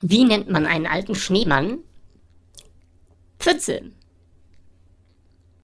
Wie nennt man einen alten Schneemann? Pfütze.